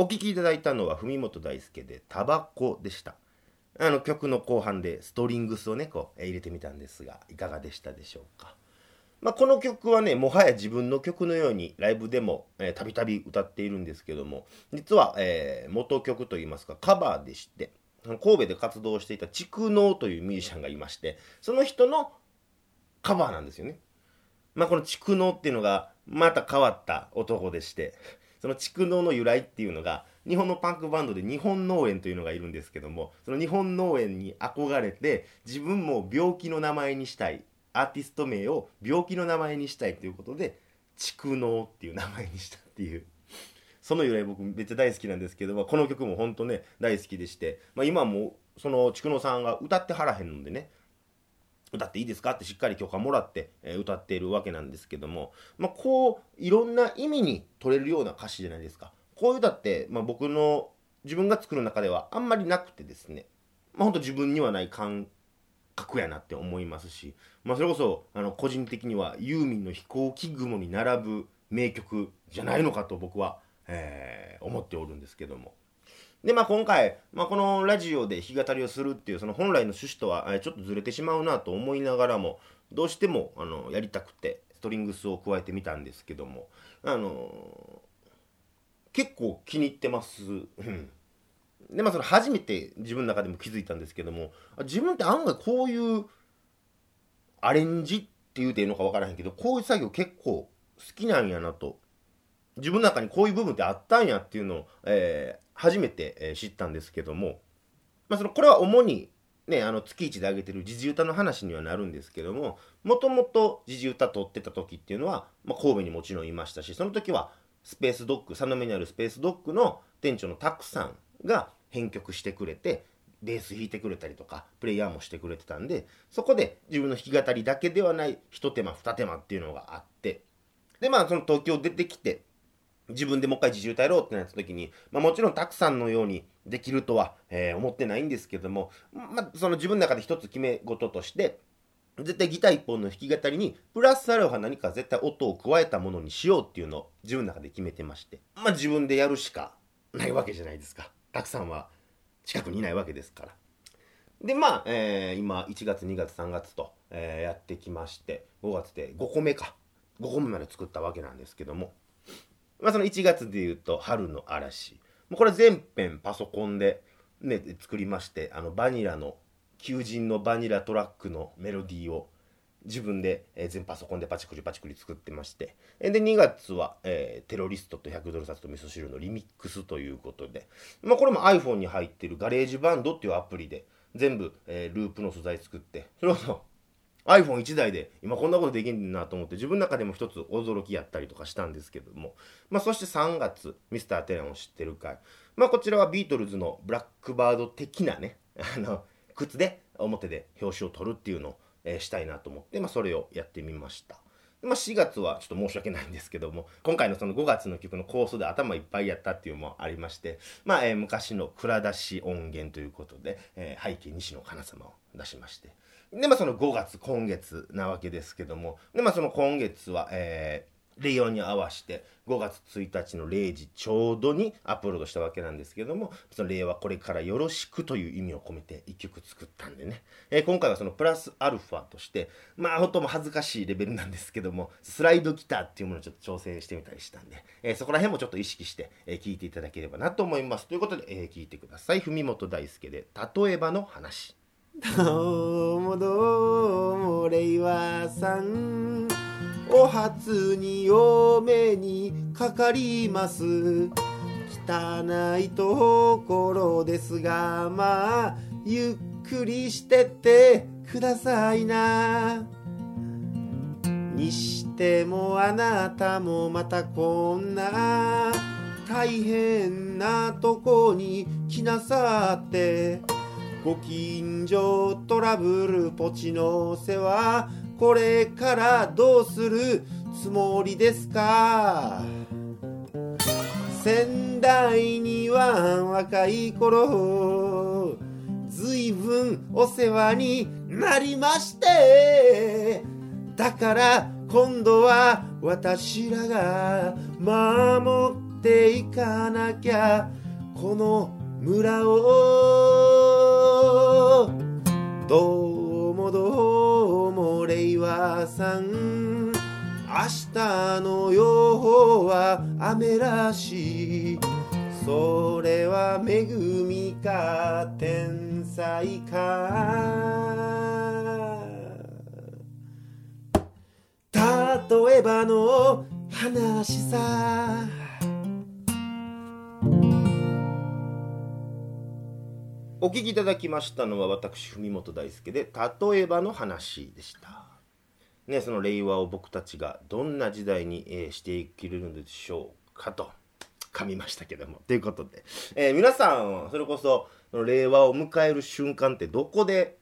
お聴きいただいたのは文本大輔でタバコでしたあの曲の後半でストリングスをねこう入れてみたんですがいかがでしたでしょうかまあ、この曲はねもはや自分の曲のようにライブでもたびたび歌っているんですけども実は、えー、元曲といいますかカバーでして神戸で活動していた筑能というミュージシャンがいましてその人のカバーなんですよね。まあ、この筑能っていうのがまた変わった男でしてその筑能の由来っていうのが日本のパンクバンドで日本農園というのがいるんですけどもその日本農園に憧れて自分も病気の名前にしたいアーティスト名を病気の名前にしたいということで蓄能っていう名前にしたっていう。その由来僕めっちゃ大好きなんですけどもこの曲も本当ね大好きでして、まあ、今もその筑能さんが歌ってはらへんのでね歌っていいですか？ってしっかり許可もらって、え、歌っているわけなんですけども、まあ、こういろんな意味に取れるような歌詞じゃないですか。こういう歌って、まあ、僕の自分が作る中ではあんまりなくてですね、まあ、ほんと自分にはない感格やなって思いますし、まあ、それこそあの個人的にはユーミンの「飛行機雲」に並ぶ名曲じゃないのかと僕は、えー、思っておるんですけども。で、まあ、今回、まあ、このラジオで弾き語りをするっていうその本来の趣旨とは、ちょっとずれてしまうなと思いながらもどうしてもあのやりたくてストリングスを加えてみたんですけども、あのー、結構気に入ってます。でまあそれ初めて自分の中でも気づいたんですけども自分って案外こういうアレンジって言うていいのか分からへんけどこういう作業結構好きなんやなと自分の中にこういう部分ってあったんやっていうのを、えー、初めて、え、知ったんですけども、まあ、そのこれは主にね、あの月1で上げてる時事歌の話にはなるんですけどももともと時事歌撮ってた時っていうのは、まあ、神戸にもちろんいましたしその時はスペースドッグ佐野目にあるスペースドッグの店長のたくさんが編曲してくれてベース弾いてくれたりとかプレイヤーもしてくれてたんでそこで自分の弾き語りだけではない一手間二手間っていうのがあってでまあその東京出てきて自分でもう一回自習歌やろってなった時に、まあ、もちろんたくさんのようにできるとは、えー、思ってないんですけども、まあ、その自分の中で一つ決め事として絶対ギター一本の弾き語りにプラスアルファ何か絶対音を加えたものにしようっていうのを自分の中で決めてましてまあ自分でやるしかないわけじゃないですか。たくさんは近くにいないわけですから。でまあ、えー、今1月2月3月と、えー、やってきまして5月で5個目か5個目まで作ったわけなんですけども、まあ、その1月でいうと「春の嵐」これ全編パソコンで、ね、作りましてあのバニラの求人のバニラトラックのメロディーを自分で、えー、全パソコンでパチクリパチクリ作ってまして、で、2月は、えー、テロリストと100ドル札と味噌汁のリミックスということで、まあ、これも iPhone に入ってるガレージバンドっていうアプリで、全部、えー、ループの素材作って、それこそ iPhone1 台で今こんなことできんなと思って自分の中でも一つ驚きやったりとかしたんですけども、まあ、そして3月ミスターテレンを知ってるかい、まあ、こちらはビートルズのブラックバード的なね あの靴で表で表紙を取るっていうのを、したいなと思って、まあ、それをやってみました。まあ、4月はちょっと申し訳ないんですけども今回のその5月の曲のコースで頭いっぱいやったっていうのもありまして、まあ、昔の蔵出し音源ということで、えー、背景西野カナ様を出しまして。でまあその5月今月なわけですけども。でまあその今月は、えー、令和に合わせて5月1日の0時ちょうどにアップロードしたわけなんですけどもその令和これからよろしくという意味を込めて1曲作ったんでね、えー、今回はそのプラスアルファとしてまあ本当も恥ずかしいレベルなんですけどもスライドギターっていうものをちょっと調整してみたりしたんで、えー、そこら辺もちょっと意識して、えー、いていただければなと思います。ということで、えー、聞いてください。文本大輔で「例えばの話」どうもどうも令和さん。お初にお目にかかります。汚いところですがまあゆっくりしてってくださいな。にしてもあなたもまたこんな大変なとこに来なさって。ご近所トラブルポチの世話これからどうするつもりですか？仙台には若い頃ずいぶんお世話になりましてだから今度は私らが守っていかなきゃこの村をどうもどうも令和さん。明日の予報は雨らしい。それは恵みか天才か。例えばの話さ。お聞きいただきましたのは私文本大輔で例えばの話でした。ねその令和を僕たちがどんな時代に、えーしていけるのでしょうかと噛みましたけども。ということで、えー皆さんそれこそその令和を迎える瞬間ってどこで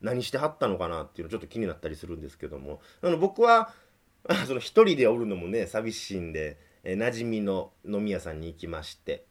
何してはったのかなっていうのちょっと気になったりするんですけども。あの僕は その一人でおるのもね寂しいんで、えー馴染みの飲み屋さんに行きまして。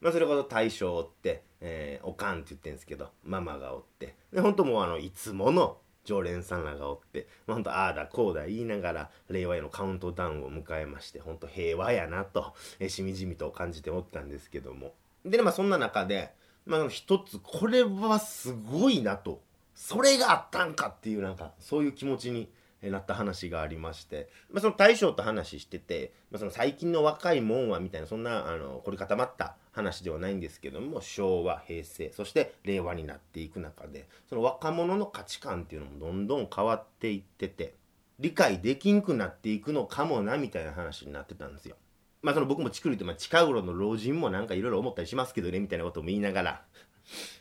まあ、それこそ大将って、えーおかんって言ってるんですけどママがおって。で本当もうあのいつもの常連さんらがおって、まあ、本当ああだこうだ言いながら令和へのカウントダウンを迎えまして本当平和やなと、えーしみじみと感じておったんですけども。でねまあそんな中で、まあ、一つこれはすごいなと。それがあったんかっていうなんかそういう気持ちにえなった話がありまして、まあ、その大将と話してて、まあ、その最近の若いもんはみたいなそんなあの凝り固まった話ではないんですけども昭和平成そして令和になっていく中でその若者の価値観っていうのもどんどん変わっていってて理解できんくなっていくのかもなみたいな話になってたんですよ。まあその僕もチクリとまあ近頃の老人もなんかいろいろ思ったりしますけどねみたいなことも言いながら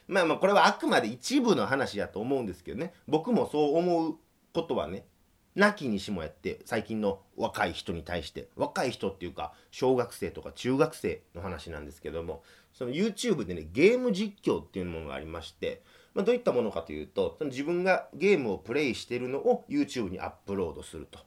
まあまあこれはあくまで一部の話やと思うんですけどね僕もそう思うことはねなきにしもやって最近の若い人に対して若い人っていうか小学生とか中学生の話なんですけどもその YouTube でねゲーム実況っていうものがありまして、まあ、どういったものかというとその自分がゲームをプレイしてるのを YouTube にアップロードすると。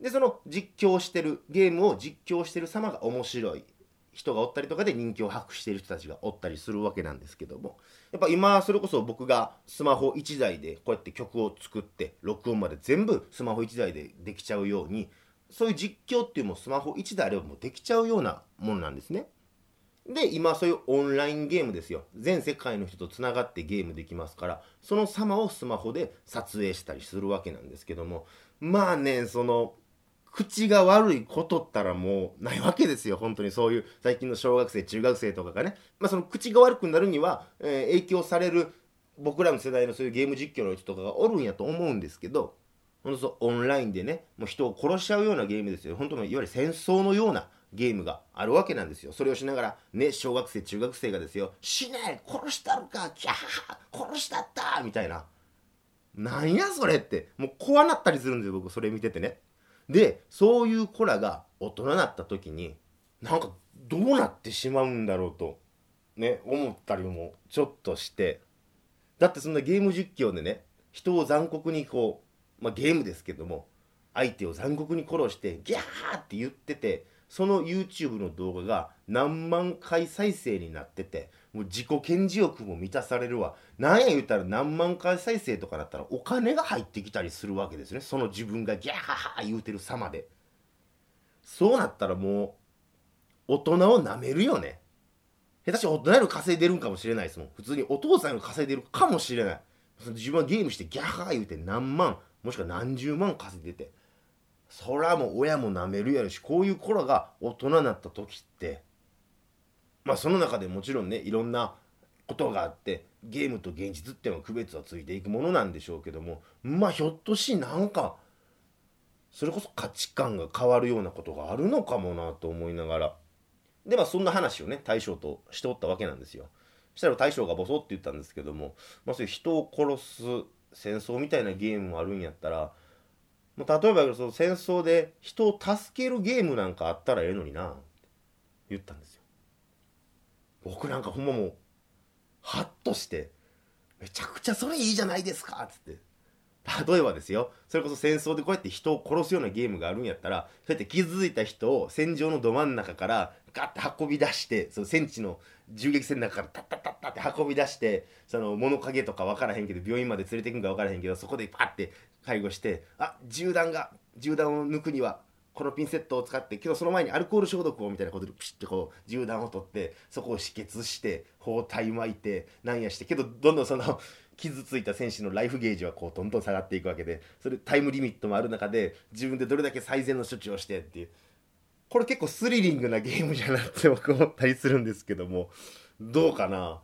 でその実況してるゲームを実況してる様が面白い。人がおったりとかで人気を博している人たちがおったりするわけなんですけどもやっぱ今それこそ僕がスマホ1台でこうやって曲を作って録音まで全部スマホ1台でできちゃうようにそういう実況っていうのもスマホ1台あればもうできちゃうようなものなんですね。で今そういうオンラインゲームですよ全世界の人とつながってゲームできますからその様をスマホで撮影したりするわけなんですけどもまあねその口が悪いことったらもうないわけですよ。本当にそういう最近の小学生中学生とかがね、まあ、その口が悪くなるには、えー影響される僕らの世代のそういうゲーム実況の人とかがおるんやと思うんですけど本当そうオンラインでねもう人を殺しちゃうようなゲームですよ。本当のいわゆる戦争のようなゲームがあるわけなんですよ。それをしながらね小学生中学生がですよ。死ね殺したるかキャー殺したったみたいな。なんやそれって。もう怖なったりするんですよ僕それ見ててね。でそういう子らが大人になった時になんかどうなってしまうんだろうとね思ったりもちょっとして。だってそんなゲーム実況でね人を残酷にこう、まあ、ゲームですけども相手を残酷に殺してギャーって言っててその YouTube の動画が何万回再生になっててもう自己顕示欲も満たされるわ。なんや言ったら何万回再生とかだったらお金が入ってきたりするわけですね。その自分がギャー言うてる様で。そうなったらもう大人を舐めるよね。下手したら大人より稼いでるんかもしれないですもん。普通にお父さんが稼いでるかもしれない。その自分はゲームしてギャー言うて何万もしくは何十万稼いでて。そらもう親も舐めるやろしこういう頃が大人になった時って。まあその中でもちろんねいろんなことがあってゲームと現実っていうのは区別はついていくものなんでしょうけどもまあひょっとしなんかそれこそ価値観が変わるようなことがあるのかもなと思いながら。でまあそんな話をね大将としておったわけなんですよ。したら大将がボソって言ったんですけども、まあ、そういう人を殺す戦争みたいなゲームもあるんやったらもう例えばその戦争で人を助けるゲームなんかあったらええのになって言ったんですよ。僕なんかほんまもうハッとしてめちゃくちゃそれいいじゃないですかっつって。例えばですよ。それこそ戦争でこうやって人を殺すようなゲームがあるんやったらそうやって傷ついた人を戦場のど真ん中からガッて運び出してその戦地の銃撃戦の中からタッタッタッタって運び出してその物陰とか分からへんけど病院まで連れてくんか分からへんけどそこでパッて介護してあ銃弾が銃弾を抜くにはこのピンセットを使ってけどその前にアルコール消毒をみたいなことでピシッてこう銃弾を取ってそこを止血して包帯巻いてなんやしてけどどんどんその傷ついた選手のライフゲージはこうどんどん下がっていくわけでそれタイムリミットもある中で自分でどれだけ最善の処置をしてっていう。これ結構スリリングなゲームじゃなって僕思ったりするんですけどもどうかな？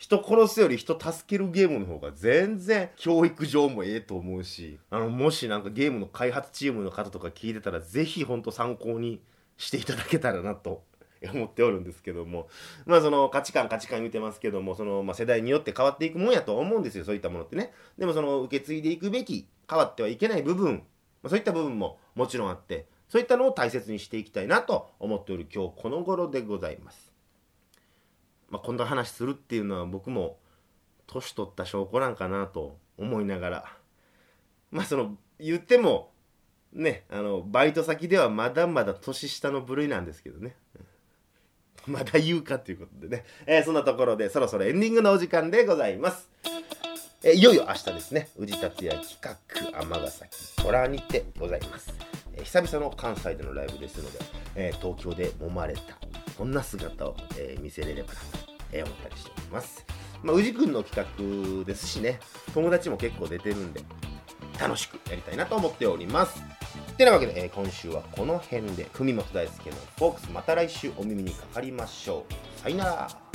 人殺すより人助けるゲームの方が全然教育上もええと思うしあのもしなんかゲームの開発チームの方とか聞いてたらぜひほんと参考にしていただけたらなと 思っておるんですけども。まあその価値観価値観言うてますけどもその、まあ、世代によって変わっていくもんやと思うんですよ。そういったものってね。でもその受け継いでいくべき変わってはいけない部分、まあ、そういった部分ももちろんあってそういったのを大切にしていきたいなと思っておる今日この頃でございます。まあ、こんな話するっていうのは僕も年取った証拠なんかなと思いながら。まあその言ってもねあのバイト先ではまだまだ年下の部類なんですけどね。まだ言うかということでね、えー、そんなところでそろそろエンディングのお時間でございます。え、いよいよ明日ですね。宇治達也企画尼崎虎にてございます、え、久々の関西でのライブですので、え東京で揉まれたそんな姿を、え見せれればなとえ思ったりしております。まあ、宇治くんの企画ですしね、友達も結構出てるんで、楽しくやりたいなと思っております。てなわけで、えー、今週はこの辺で、文本大輔のフォークスまた来週お耳にかかりましょう。さよなら。